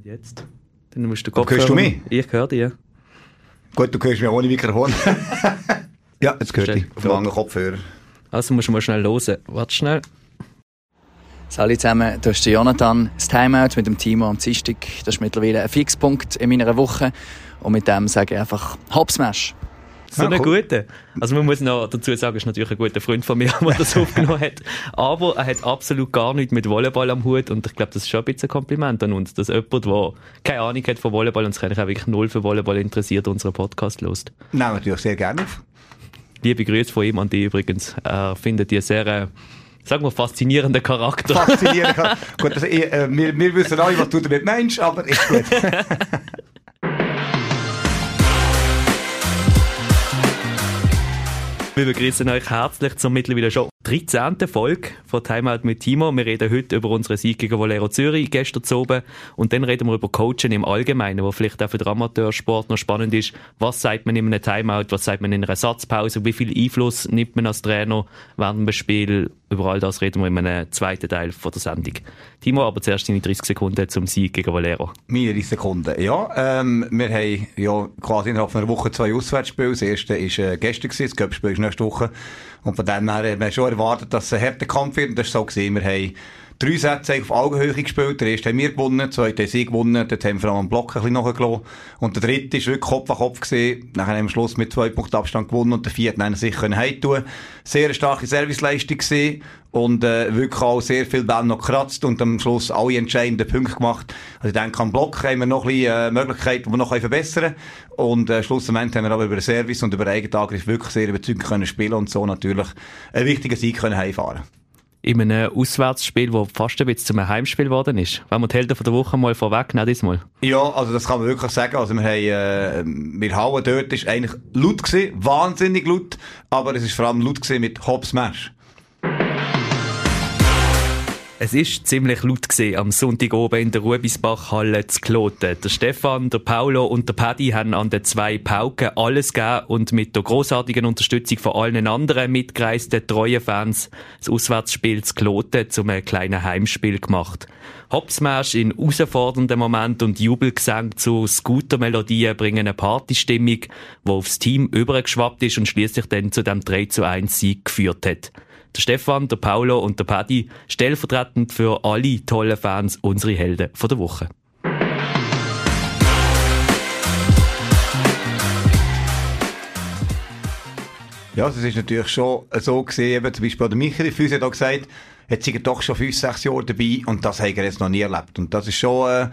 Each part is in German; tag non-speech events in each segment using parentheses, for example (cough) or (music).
Und jetzt? Dann musst du Kopf Hörst du mich? Ich höre dich, ja. Gut, du hörst mich ohne Mikrofon. (laughs) ja, jetzt gehört ich. Auf dem Kopfhörer. Also musst du mal schnell hören. Warte schnell. Salut zusammen, das ist der Jonathan. Das Timeout mit dem Timo am Dienstag, das ist mittlerweile ein Fixpunkt in meiner Woche. Und mit dem sage ich einfach Hopsmash. (laughs) So ah, cool. guter. Also man muss noch dazu sagen, ist natürlich ein guter Freund von mir, (laughs) der das aufgenommen hat. Aber er hat absolut gar nichts mit Volleyball am Hut und ich glaube, das ist schon ein bisschen ein Kompliment an uns, dass jemand, der keine Ahnung hat von Volleyball und sich eigentlich auch wirklich null für Volleyball interessiert, unseren Podcast lost. Nein, natürlich sehr gerne auf. Liebe Grüße von ihm an dich übrigens. Er findet die sehr... Äh, sagen wir, faszinierender Charakter. Faszinierender (laughs) Charakter. gut, also, äh, wir, wir wissen alle, was du damit meinst, aber ist gut. Wir begrüßen euch herzlich zur mittlerweile schon 13. Folge von Timeout mit Timo. Wir reden heute über unsere Sieg gegen Valero Zürich gestern zu oben. Und dann reden wir über Coachen im Allgemeinen, wo vielleicht auch für den Amateursport noch spannend ist. Was sagt man in einem Timeout? Was sagt man in einer Satzpause? Wie viel Einfluss nimmt man als Trainer während dem Spiel? Über all das reden wir in einem zweiten Teil von der Sendung. Timo, aber zuerst deine 30 Sekunden zum Sieg gegen Valero. Meine 30 Sekunden, ja. Ähm, wir haben ja quasi innerhalb einer Woche zwei Auswärtsspiele. Das erste war äh, gestern, das Cup-Spiel ist nächste Woche. Und von dem her haben wir schon erwartet, dass es ein harter Kampf wird. Und das war so. Gewesen. Wir haben drei Sätze auf Augenhöhe gespielt. Der erste haben wir gewonnen, der zweite haben sie gewonnen. Dort haben wir vor allem Block ein bisschen nachgelassen. Und der dritte war wirklich Kopf an Kopf. Gewesen. Nachher haben wir am Schluss mit zwei Punkten Abstand gewonnen und der vierte haben sich heimtun Sehr eine starke Serviceleistung gewesen. Und äh, wirklich auch sehr viel Bälle noch gekratzt und am Schluss alle entscheidenden Punkte gemacht. Also ich denke, am Block haben wir noch ein bisschen äh, Möglichkeiten, die wir noch verbessern können. Und äh, schlussendlich haben wir aber über Service und über Eigenangriff wirklich sehr überzeugend können spielen und so natürlich einen wichtigen Sieg können heimfahren in einem Auswärtsspiel, das fast ein bisschen zum Heimspiel geworden ist. Wenn wir die Helden von der Woche mal vorwegnehmen, diesmal. Ja, also das kann man wirklich sagen. Also wir haben, äh, wir Hauen dort ist eigentlich laut gewesen, wahnsinnig laut, aber es ist vor allem laut gewesen mit Hobbs. Es ist ziemlich laut gesehen am Sonntag oben in der Rubisbach-Halle zu Kloten. Der Stefan, der Paulo und der Paddy haben an den zwei Pauken alles gegeben und mit der großartigen Unterstützung von allen anderen mitgereisten treuen Fans das Auswärtsspiel zu Kloten zum kleinen Heimspiel gemacht. Hopsmash in herausfordernden Momenten und Jubelgesang zu Scooter-Melodien bringen eine Partystimmung, die aufs Team übergeschwappt ist und schließlich dann zu dem 3 zu 1 Sieg geführt hat der Stefan, der Paulo und der Paddy, stellvertretend für alle tollen Fans unsere Helden von der Woche. Ja, es ist natürlich schon so gesehen, zum Beispiel der Michael Füße hat auch gesagt, jetzt sind er doch schon fünf, sechs Jahre dabei und das hat er jetzt noch nie erlebt. Und das ist schon äh,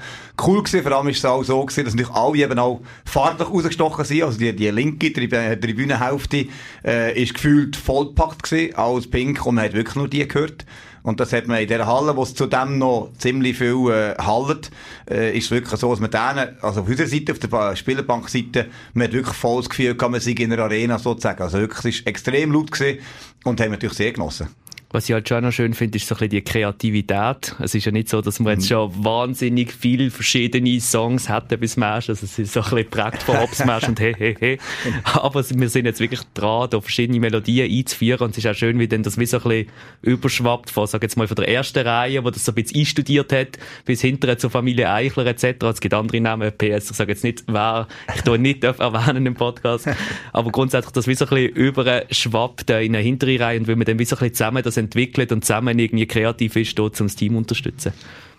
cool gewesen. Vor allem ist es auch so gewesen, dass natürlich alle eben auch farblich rausgestochen sind. Also die, die linke Tribü Tribünenhälfte äh, ist gefühlt vollpackt gewesen, alles pink und man hat wirklich nur die gehört. Und das hat man in dieser Halle, wo es zudem noch ziemlich viel äh, hallet, äh, ist wirklich so, dass man denen, also auf unserer Seite, auf der Spielerbankseite, man hat wirklich volles Gefühl, kann man sich in einer Arena sozusagen. Also wirklich, es ist extrem laut gewesen und haben natürlich sehr genossen. Was ich halt schon noch schön finde, ist so ein bisschen die Kreativität. Es ist ja nicht so, dass wir jetzt mhm. schon wahnsinnig viele verschiedene Songs hätten bis Smash. Also es ist so ein bisschen prägt von Smash (laughs) und hey, hey, hey. Aber wir sind jetzt wirklich dran, da verschiedene Melodien einzuführen und es ist auch schön, wie dann das wie so ein bisschen überschwappt von, sag jetzt mal, von der ersten Reihe, wo das so ein bisschen einstudiert hat, bis hinterher zur Familie Eichler etc. Es gibt andere Namen, PS, ich sage jetzt nicht, wer ich da nicht (laughs) erwähnen im Podcast. Aber grundsätzlich das wie so ein bisschen überschwappt in eine hintere Reihe und wenn wir dann wie so ein bisschen zusammen das entwickelt und zusammen irgendwie kreativ ist, um das Team zu unterstützen.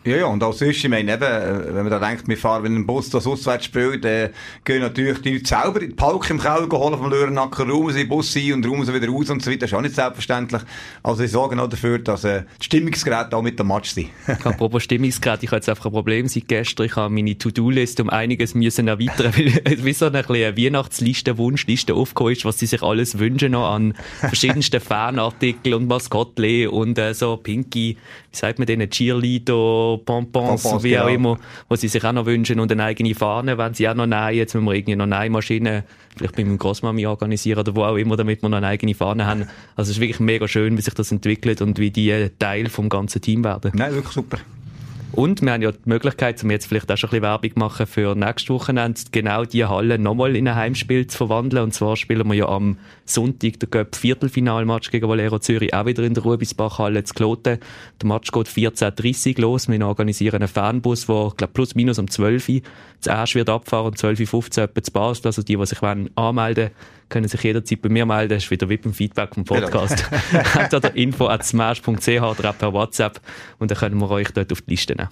Ja, ja, und auch sonst, ich meine eben, äh, wenn man da denkt, wir fahren mit einem Bus das auswärts spielt, dann gehen natürlich die Leute selber in die Palk im Keller holen vom Löhrenacker, räumen sie in den Bus ein und räumen sie wieder raus und so weiter. Das ist auch nicht selbstverständlich. Also ich sorge auch dafür, dass äh, die Stimmungsgeräte auch mit dem Match sind. (laughs) Apropos Stimmungsgeräte, ich habe jetzt einfach ein Problem seit gestern. Ich habe meine To-Do-Liste um einiges müssen erweitern, (laughs) weil wie so eine kleine Weihnachtsliste, Wunschliste aufgekommen ist, was sie sich alles wünschen noch an verschiedensten (laughs) Fanartikeln und Maskottchen und äh, so Pinky, wie sagt man denen, Cheerleader, Bonbons, Bonbons wie genau. auch immer, wo sie sich auch noch wünschen und eine eigene Fahne, wenn sie auch noch nein, jetzt müssen wir irgendwie noch Nähmaschinen vielleicht bei meinem Großmami organisieren oder wo auch immer, damit wir noch eine eigene Fahne haben. Also es ist wirklich mega schön, wie sich das entwickelt und wie die Teil vom ganzen Team werden. Nein, wirklich super. Und wir haben ja die Möglichkeit, um jetzt vielleicht auch schon ein bisschen Werbung machen für nächstes Wochenende, genau die Halle nochmal in ein Heimspiel zu verwandeln. Und zwar spielen wir ja am Sonntag den Göpp Viertelfinalmatch gegen Valero Zürich auch wieder in der Ruebisbach-Halle zu Kloten. Der Match geht 14.30 Uhr los. Wir organisieren einen Fanbus, der, glaube plus minus um 12 Uhr zu Asch wird abfahren und 12.15 Uhr etwa zu Basel. Also die, die sich wollen, anmelden können sich jederzeit bei mir melden. Das ist wieder VIP im Feedback vom genau. Podcast. (laughs) Entweder info at smash.ch oder per WhatsApp und dann können wir euch dort auf die Liste nehmen.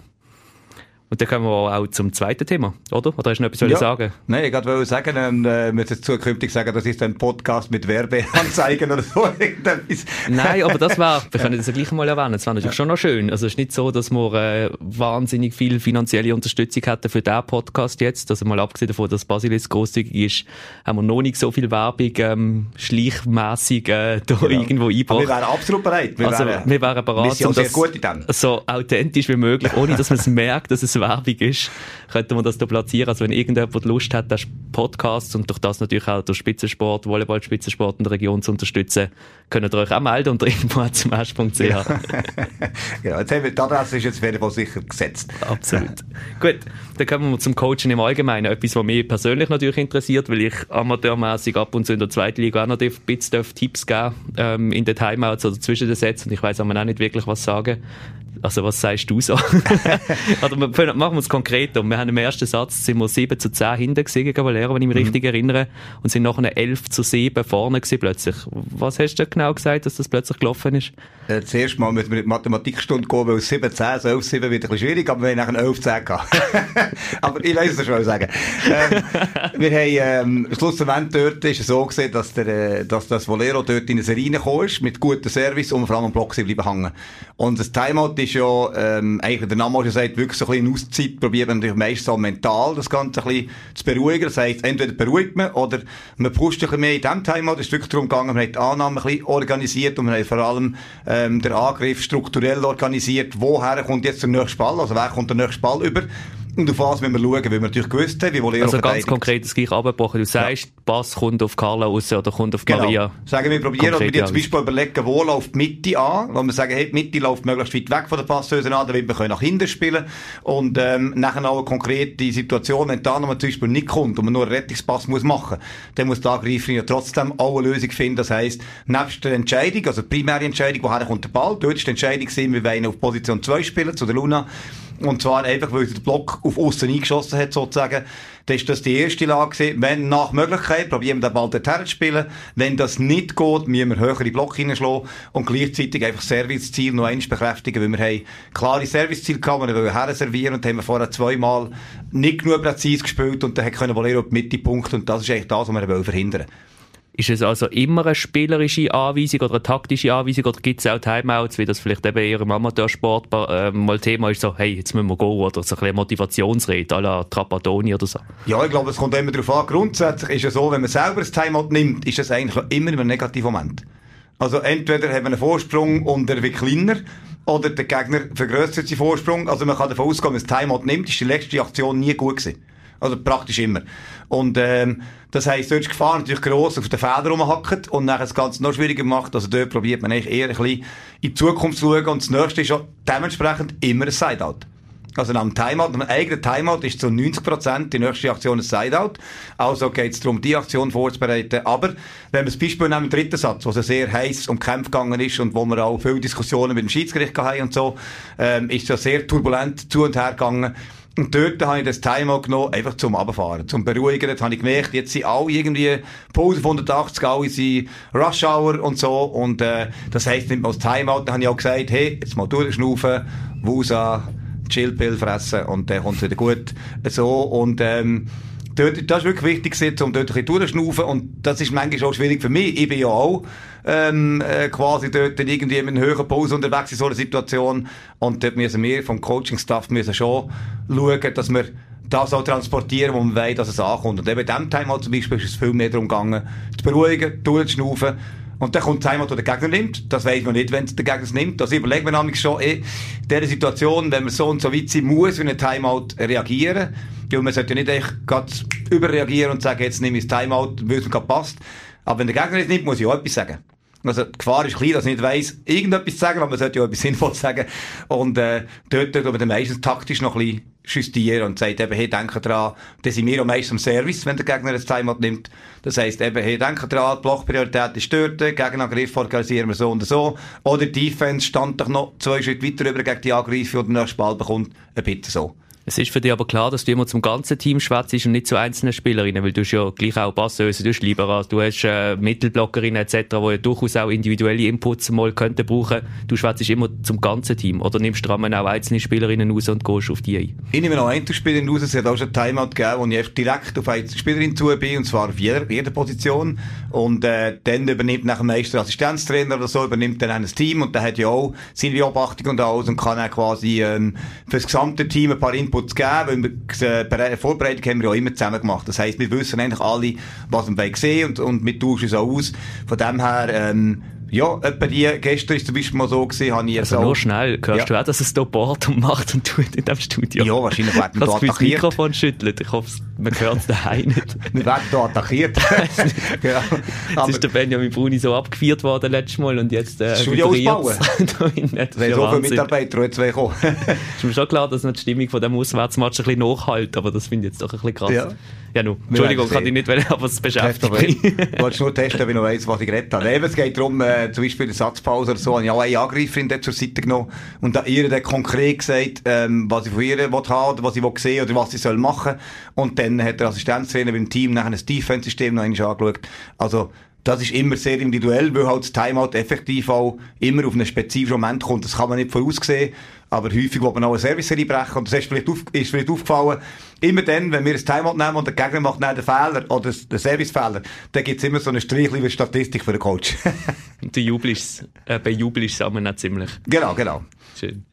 Und dann kommen wir auch zum zweiten Thema, oder? Oder hast du noch etwas ja. sagen? Nein, ich wollte sagen, ähm, äh, müssen zukünftig sagen, das ist ein Podcast mit Werbeanzeigen (laughs) oder so. Nein, aber das wäre, wir können das ja gleich mal erwähnen, das wäre natürlich ja. schon noch schön. Also es ist nicht so, dass wir äh, wahnsinnig viel finanzielle Unterstützung hätten für diesen Podcast jetzt. Also mal abgesehen davon, dass Basilis großzügig ist, haben wir noch nicht so viel Werbung ähm, schleichmässig äh, da genau. irgendwo eingebracht. wir wären absolut bereit. Wir also wären, wir wären bereit, um das so authentisch wie möglich, ohne dass man es merkt, dass es Werbung ist, könnte man das da platzieren. Also wenn irgendjemand Lust hat, das Podcast und durch das natürlich auch durch Spitzensport, Volleyball-Spitzensport in der Region zu unterstützen, könnt ihr euch auch melden unter (laughs) info.ch. Ja. genau, jetzt haben wir, die Adresse ist jetzt wieder sicher gesetzt. Absolut. Gut, dann kommen wir zum Coaching im Allgemeinen. Etwas, was mich persönlich natürlich interessiert, weil ich amateurmäßig ab und zu in der zweiten Liga auch noch ein bisschen Tipps geben ähm, in den Timeouts oder zwischen den Sätzen und ich weiß auch nicht wirklich was sagen. Also was sagst du so? (laughs) Oder machen wir es konkreter. Wir haben im ersten Satz sind wir 7 zu 10 hinten gegen Valero, wenn ich mich mhm. richtig erinnere, und sind nachher 11 zu 7 vorne gewesen plötzlich. Was hast du genau gesagt, dass das plötzlich gelaufen ist? Äh, zuerst mal müssen wir in die Mathematikstunde gehen, weil 7 10, 11 7 wird ein bisschen schwierig, aber wir haben nachher 11 10 gehabt. (laughs) (laughs) aber ich weiß es schon sagen. Ähm, wir haben, ähm, schlussendlich dort ist es so gesehen, dass der, äh, dass das Valero dort in eine Serie gekommen ist, mit gutem Service und vor allem am Block bleiben hängen. Und das Timeout ist ja, ähm, eigentlich der Name schon sagt, wirklich so ein bisschen Auszeit probiert man natürlich meistens auch mental das Ganze ein bisschen zu beruhigen. Das heisst, entweder beruhigt man oder man pusht ein bisschen mehr in diesem Timeout. Es ist wirklich darum gegangen, man hat die Annahme ein bisschen organisiert und man hat vor allem ähm, den Angriff strukturell organisiert. Woher kommt jetzt der nächste Ball? Also wer kommt der nächste Ball über? Und auf was müssen wir schauen, weil wir natürlich gewusst haben, wie Volero Also ganz konkret das gleiche abgebrochen. Du sagst, ja. Pass kommt auf Carla raus oder kommt auf genau. Maria. Sagen wir, probieren oder wir dir zum Beispiel überlegen, wo läuft die Mitte an, wo wir sagen, hey, die Mitte läuft möglichst weit weg von der Passhöse an, damit wir nach hinten spielen und ähm, nachher auch eine konkrete Situation, wenn da nochmal zum Beispiel nicht kommt und man nur einen Rettungspass muss machen, dann muss der Angreifer ja trotzdem auch eine Lösung finden. Das heisst, nebst der Entscheidung, also die primäre Entscheidung, woher kommt der Ball, dort ist die Entscheidung gewesen, wir wollen auf Position 2 spielen, zu der Luna, und zwar einfach, weil der Block auf außen eingeschossen hat, sozusagen. Dann ist das die erste Lage. Wenn nach Möglichkeit, probieren wir den Ball dorthin zu spielen. Wenn das nicht geht, müssen wir höhere Block hineinschlagen und gleichzeitig einfach Serviceziel noch eins bekräftigen, weil wir haben klare Serviceziele gehabt, wir wollen her servieren und haben wir vorher zweimal nicht genug präzise gespielt und dann können Valero die Mitte punkten und das ist eigentlich das, was wir verhindern wollen. Ist es also immer eine spielerische Anweisung oder eine taktische Anweisung oder gibt es auch Timeouts, wie das vielleicht eben eher im Amateursport äh, mal Thema ist, so, hey, jetzt müssen wir gehen oder so ein bisschen Motivationsrede à la Trapattoni oder so? Ja, ich glaube, es kommt immer darauf an. Grundsätzlich ist es so, wenn man selber das Timeout nimmt, ist es eigentlich immer ein negativer Moment. Also entweder haben wir einen Vorsprung und er wird kleiner oder der Gegner vergrößert seinen Vorsprung. Also man kann davon ausgehen, wenn man das Timeout nimmt, ist die letzte Aktion nie gut gewesen. Also praktisch immer. Und ähm, das heisst, dort ist die Gefahr natürlich gross auf den Federn rumhackt und dann das Ganze noch schwieriger macht. Also dort probiert man eigentlich eher ein bisschen in die Zukunft zu schauen und das nächste ist auch dementsprechend immer ein Sideout. Also dem Timeout, einem eigenen Timeout ist zu 90% die nächste Aktion ein Sideout. Also geht es darum, die Aktion vorzubereiten. Aber wenn wir das Beispiel nehmen, im dritten Satz, wo es sehr heiß um Kämpfe gegangen ist und wo wir auch viele Diskussionen mit dem Schiedsgericht hatten und so, ähm, ist es ja sehr turbulent zu und her gegangen. Und dort habe ich das Timeout genommen, einfach zum Abfahren, zum Beruhigen. Dort habe ich gemerkt, jetzt sind alle irgendwie Pause von 180, alle sind Rush Hour und so. Und, äh, das heisst nicht mal das Timeout. Dann habe ich auch gesagt, hey, jetzt mal durchschnaufen, Wusa, Chillpill fressen und dann kommt es wieder gut. So, und, ähm, dort, das ist wirklich wichtig, um dort ein bisschen durchzuschnaufen. Und das ist manchmal auch schwierig für mich. Ich bin ja auch ähm, äh, quasi dort irgendwie mit einer höheren Pause unterwegs in so einer Situation. Und dort müssen wir vom Coaching-Staff müssen schon schauen, dass wir das auch transportieren, wo man weiß, dass es ankommt. Und eben in diesem Time zum Beispiel ist es viel mehr darum gegangen, zu beruhigen, durchzuschnaufen. Und dann kommt einmal, der Gegner nimmt. Das weiß man nicht, wenn der Gegner es nimmt. Das überlegt man nämlich schon, eh, in dieser Situation, wenn man so und so weit sein muss, in einem Timeout reagieren. Weil man sollte ja nicht echt gerade überreagieren und sagen, jetzt nehme ich das Timeout, weil es mir gerade passt. Aber wenn der Gegner es nimmt, muss ich auch etwas sagen. Also die Gefahr ist klein, dass ich nicht weiss, irgendetwas zu sagen, aber man sollte ja etwas (laughs) Sinnvolles sagen. Und äh, dort tut man dann meistens taktisch noch ein bisschen justieren und sagt eben, hey, denke dran, das sind wir auch meistens am Service, wenn der Gegner ein Timeout nimmt. Das heisst eben, hey, denke dran, die Blockpriorität ist dort, Gegenangriff organisieren wir so und so. Oder die Defense stand doch noch zwei Schritte weiter über gegen die Angreifer und den nächsten Ball bekommt, ein bisschen so. Es ist für dich aber klar, dass du immer zum ganzen Team schwätzt und nicht zu einzelnen Spielerinnen, weil du hast ja gleich auch Passöse, du hast Libera, du hast äh, Mittelblockerinnen etc., die ja durchaus auch individuelle Inputs mal könnten brauchen. Du schwätzt immer zum ganzen Team oder nimmst du auch einzelne Spielerinnen raus und gehst auf die ein? Ich nehme noch Einzelspielerin raus, es hat auch schon Timeout gegeben, wo ich direkt auf eine Spielerin zu bin, und zwar auf jeder, jeder Position. Und äh, dann übernimmt nach dem Meister Assistenztrainer oder so, übernimmt dann ein Team und der hat ja auch seine Beobachtung und alles und kann auch quasi ähm, für das gesamte Team ein paar Inputs Inputs geben, weil wir, äh, Vorbereitung haben wir ja immer zusammen gemacht. Das heisst, wir wissen eigentlich alle, was wir sehen und, und wir tauschen es auch aus. Von dem her, ähm, ja, etwa die, gestern ist zum Beispiel mal so gewesen, habe ich jetzt also nur schnell, hörst ja. du auch, dass es da bohrt und macht und tut in diesem Studio? Ja, wahrscheinlich werden wir da attackiert. das Mikrofon schüttelt, ich hoffe, man hört es daheim nicht. (laughs) wir werden da attackiert. (laughs) ja. Jetzt ist der Benjamin Bruni so abgeführt worden letztes Mal und jetzt äh, Studio ausbauen. (laughs) das wäre so viele Mitarbeiter, die zwei kommen. ist mir schon klar, dass noch die Stimmung von dem Auswärtsmatch ein bisschen nachhält, aber das finde ich jetzt doch ein bisschen krass. Ja. Ja, nu. Entschuldigung, kann ich nicht, weil (laughs) aber es beschäftigt mich. Ich wollte nur testen, ich noch weiss, was ich geredet habe. Eben, es geht darum, äh, zum Beispiel in der Satzpause oder so, habe ich auch eine Angreiferin dort zur Seite genommen und da ihr dann konkret gesagt, ähm, was ich von ihr will haben, was ich will sehen oder was sie soll machen. Und dann hat der Assistenztrainer dem Team nachher ein Defense-System noch einmal angeschaut. Also, das ist immer sehr individuell, weil halt das Timeout effektiv auch immer auf einen spezifischen Moment kommt. Das kann man nicht voraussehen. Aber häufig will man auch eine Service brechen. Und das ist vielleicht, auf, ist vielleicht aufgefallen, immer dann, wenn wir ein Timeout nehmen und der Gegner macht dann den Fehler oder den Servicefehler, dann gibt es immer so eine strichliche Statistik für den Coach. (laughs) du jubelst, äh, bejubelst es nicht ziemlich. Genau, genau. Schön.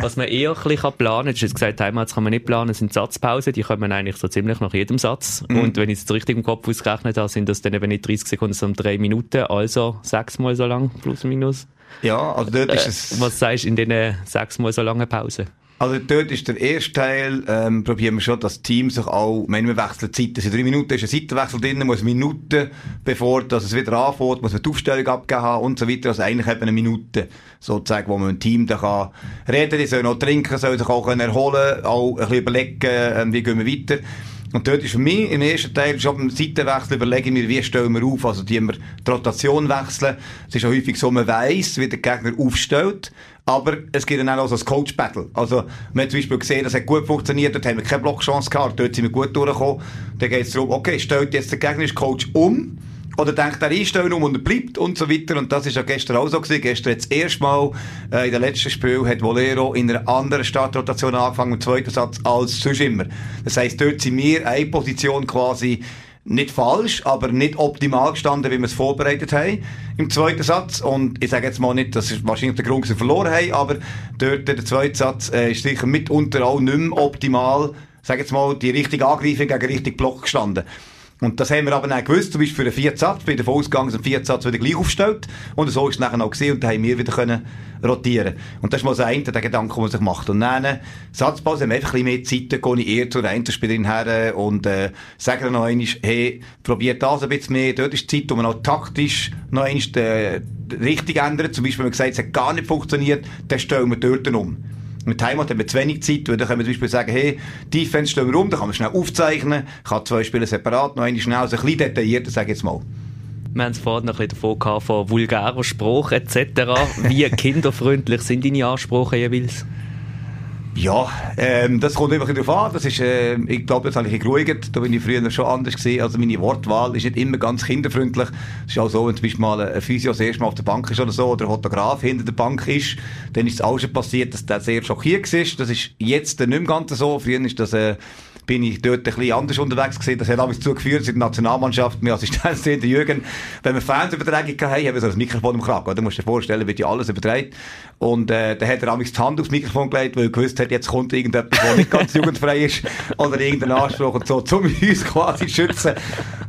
Was man eher ein bisschen planen kann, du hast gesagt, Timeouts kann man nicht planen, sind Satzpausen, die kommen eigentlich so ziemlich nach jedem Satz. Mhm. Und wenn ich es richtig im Kopf ausgerechnet habe, sind das dann eben nicht 30 Sekunden, sondern 3 Minuten, also sechsmal so lang, plus minus. Ja, also dort ist äh, es... Was sagst du in diesen sechsmal so langen Pausen? Also dort ist der erste Teil, ähm, probieren wir schon, dass das Team sich auch, wenn wir wechseln Zeiten, in drei Minuten ist ein Seitenwechsel drin, muss Minuten, bevor dass es wieder anfängt, muss man die Aufstellung abgeben haben und so weiter, also eigentlich eben eine Minute, sozusagen, wo man ein Team da kann reden, die sollen auch trinken, sollen sich auch erholen, auch ein bisschen überlegen, ähm, wie gehen wir weiter. Und dort ist für mich im ersten Teil schon beim Seitenwechsel überlegen wir, wie stellen wir auf, also die wir die Rotation wechseln. Es ist auch häufig so, man weiss, wie der Gegner aufstellt, aber es gibt dann auch so ein Coach-Battle. Also, wir haben zum Beispiel gesehen, das hat gut funktioniert, dort haben wir keine Blockchance gehabt, dort sind wir gut durchgekommen. Dann geht es darum, okay, stellt jetzt der gegnerische Coach um, oder denkt er einstellen um und er bleibt und so weiter. Und das ist ja gestern auch so gewesen. Gestern hat das erste Mal, äh, in der letzten Spiel hat Volero in einer anderen Startrotation angefangen, im zweiten Satz, als sonst immer. Das heisst, dort sind wir eine Position quasi nicht falsch, aber nicht optimal gestanden, wie wir es vorbereitet haben im zweiten Satz. Und ich sage jetzt mal nicht, dass es wahrscheinlich der Grund, dass wir verloren haben, aber dort der zweite Satz äh, ist sicher mitunter auch nicht mehr optimal, sage jetzt mal, die richtige Angreifung gegen richtig Block gestanden. Und das haben wir aber auch gewusst, zum Beispiel für den vierten Satz, bei der Vorausgang ein vierten Satz wieder gleich aufgestellt. Und so ist es nachher auch gesehen und da haben wir wieder können rotieren. Und das ist mal das eine, der Gedanke, den man sich macht. Und dann, Satzpause haben wir einfach ein bisschen mehr Zeit, dann gehe ich eher zur Einzelspielerin her und, äh, sage dann noch einmal, hey, probiert das ein bisschen mehr. Dort ist die Zeit, wo man auch taktisch noch einmal, äh, richtig ändert. Zum Beispiel, wenn man gesagt es hat gar nicht funktioniert, dann stellen wir dort um. Mit Heimat haben wir zu wenig Zeit, weil dann können wir zum Beispiel sagen, hey, Defense stellen wir um, dann kann man schnell aufzeichnen, kann zwei Spiele separat, noch eine schnell, also ein bisschen detaillierter, sage ich jetzt mal. Wir haben es vorhin noch ein bisschen davon gehabt, von vulgärer Sprache etc. Wie (laughs) kinderfreundlich sind deine Ansprachen jeweils? Ja, ähm, das kommt einfach darauf an. Das ist, äh, ich glaube, das habe ich geruhigt. Da bin ich früher schon anders gesehen. Also meine Wortwahl ist nicht immer ganz kinderfreundlich. Es ist auch so, wenn zum Beispiel mal ein Physio das erste Mal auf der Bank ist oder so, oder ein Fotograf hinter der Bank ist, dann ist es auch schon passiert, dass der sehr schockiert ist. Das ist jetzt nicht mehr ganz so. Früher ist das, äh, bin ich dort ein bisschen anders unterwegs gewesen. Das hat alles dazu geführt, dass in der Nationalmannschaft, mein Assistenztrainer (laughs) Jürgen, wenn wir Fernsehübertragung hatten, haben wir so ein Mikrofon im Kragen. Musst du dir vorstellen, wird ja alles übertragen. Und äh, dann hat er amigs die Hand aufs Mikrofon gelegt, weil er gewusst hat, jetzt kommt irgendetwas, der nicht ganz (laughs) jugendfrei ist oder irgendein Anspruch und so, um uns quasi schützen.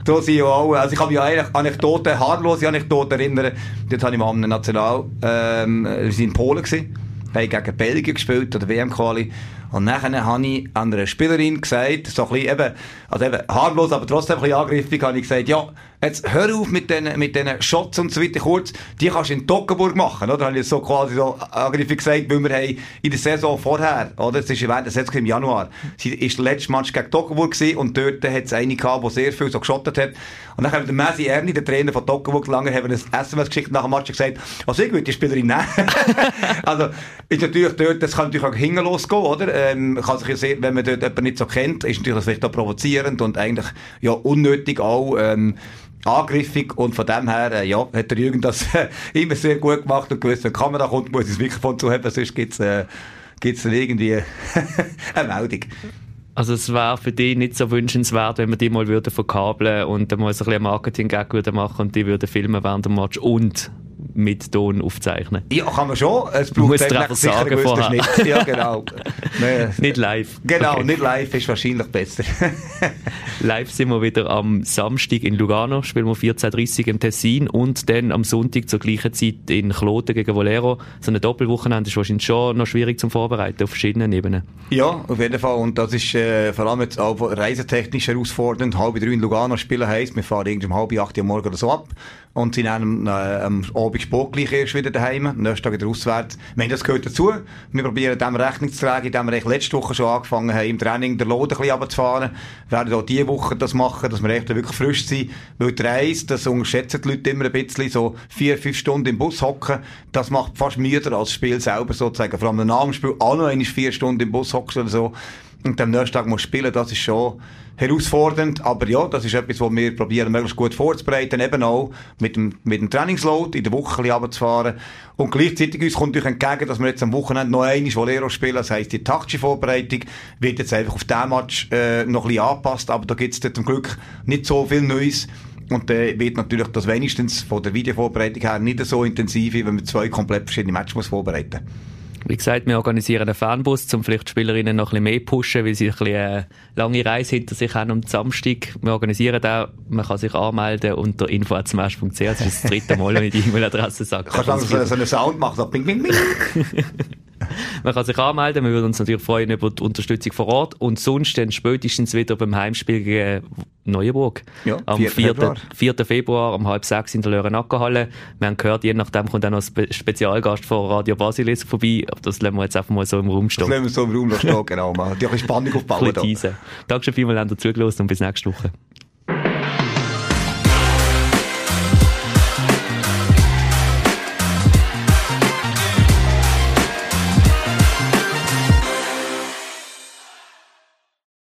Da sind ja auch, also ich kann mich eigentlich Anekdoten, harmlose Anekdoten erinnern. Dort habe ich mal am National, ähm, wir sind in Polen gewesen, haben gegen Belgien gespielt, oder WM-Quali. Und nachher habe ich an einer Spielerin gesagt, so ein bisschen eben, also eben harmlos, aber trotzdem ein bisschen angriffig, habe ich gesagt, ja, Jetzt hör auf mit den, mit den Shots und so weiter kurz. Die kannst du in Toggenburg machen, oder? Habe ich so quasi so angriffig gesagt, weil wir haben in der Saison vorher, oder? Es ist während der Saison im Januar, sie ist der letzte Match gegen Toggenburg gewesen und dort hat es eine gehabt, der sehr viel so geschottet hat. Und dann haben der Messi Erni, der Trainer von Toggenburg, lange haben ein SMS geschickt nach dem Match gesagt, also ich würde die Spielerin nehmen. (laughs) also, ist natürlich dort, das kann natürlich auch hinten losgehen, oder? Ähm, kann sich ja sehen, wenn man dort jemanden nicht so kennt, ist natürlich das vielleicht auch provozierend und eigentlich, ja, unnötig auch, ähm, angriffig und von dem her, äh, ja, hat der Jürgen das äh, (laughs) immer sehr gut gemacht und gewusst, wenn die Kamera kommt, muss ich es wirklich von zu haben, sonst gibt's äh, gibt's dann irgendwie (laughs) eine Meldung. Also es wäre für dich nicht so wünschenswert, wenn wir die mal würden verkabeln und dann mal so ein bisschen Marketing-Gag machen und die würden filmen während dem Match und mit Ton aufzeichnen. Ja, kann man schon. Es braucht muss einfach sagen vorher. Nicht. Ja, genau. (laughs) Nicht live. Genau, okay. nicht live ist wahrscheinlich besser. (laughs) live sind wir wieder am Samstag in Lugano, spielen wir 14.30 im Tessin und dann am Sonntag zur gleichen Zeit in Kloten gegen Volero. So eine Doppelwochenende ist wahrscheinlich schon noch schwierig zum Vorbereiten auf verschiedenen Ebenen. Ja, auf jeden Fall. Und das ist äh, vor allem jetzt auch reisetechnisch herausfordernd. Halb drei in Lugano spielen heisst, wir fahren irgendwie um halb acht Uhr morgen oder so ab und sind dann äh, am Abend Sport gleich erst wieder daheim, am nächsten Tag wieder auswärts. Wir haben das gehört dazu. Wir probieren dem Rechnung zu tragen, indem wir letzte Woche schon angefangen haben, im Training den Load ein bisschen runterzufahren. Wir werden auch diese Woche das machen, dass wir echt wirklich frisch sind. Weil die Reise, das unterschätzen die Leute immer ein bisschen, so vier, fünf Stunden im Bus hocken, das macht fast müder als das Spiel selber sozusagen. Vor allem nach dem Spiel auch noch vier Stunden im Bus hocken oder so und am nächsten Tag muss spielen, das ist schon herausfordernd. Aber ja, das ist etwas, was wir probieren, möglichst gut vorzubereiten, eben auch mit dem, mit dem Trainingsload in der Woche runterzufahren. Und gleichzeitig uns kommt natürlich entgegen, dass wir jetzt am Wochenende noch einmal Volero spielen. Das heisst, die taktische Vorbereitung wird jetzt einfach auf diesen Match äh, noch ein bisschen angepasst, aber da gibt es zum Glück nicht so viel Neues. Und dann äh, wird natürlich das wenigstens von der Videovorbereitung her nicht so intensiv, wenn man zwei komplett verschiedene Matches vorbereiten muss. Wie gesagt, wir organisieren einen Fanbus, um vielleicht die Spielerinnen noch ein bisschen mehr pushen, weil sie ein bisschen eine lange Reise hinter sich haben am Samstag. Wir organisieren da, man kann sich anmelden unter info.smash.ch, das ist das dritte Mal, wenn ich die E-Mail-Adresse sage. Kannst du also so einen Sound machen, so bing, bing, bing. (laughs) (laughs) Man kann sich anmelden, wir würden uns natürlich freuen über die Unterstützung vor Ort und sonst dann spätestens wieder beim Heimspiel gegen Neuenburg. Ja, am 4. Februar. 4. Februar um halb sechs in der Löhren-Ackerhalle. Wir haben gehört, je nachdem kommt dann noch ein Spezialgast von Radio Basilisk vorbei. Aber das lassen wir jetzt einfach mal so im Raum stehen. Das lassen wir so im Raum stehen, (laughs) genau. Die haben Spannung aufbauen. Danke schon vielmals, dass ihr zugelassen und bis nächste Woche.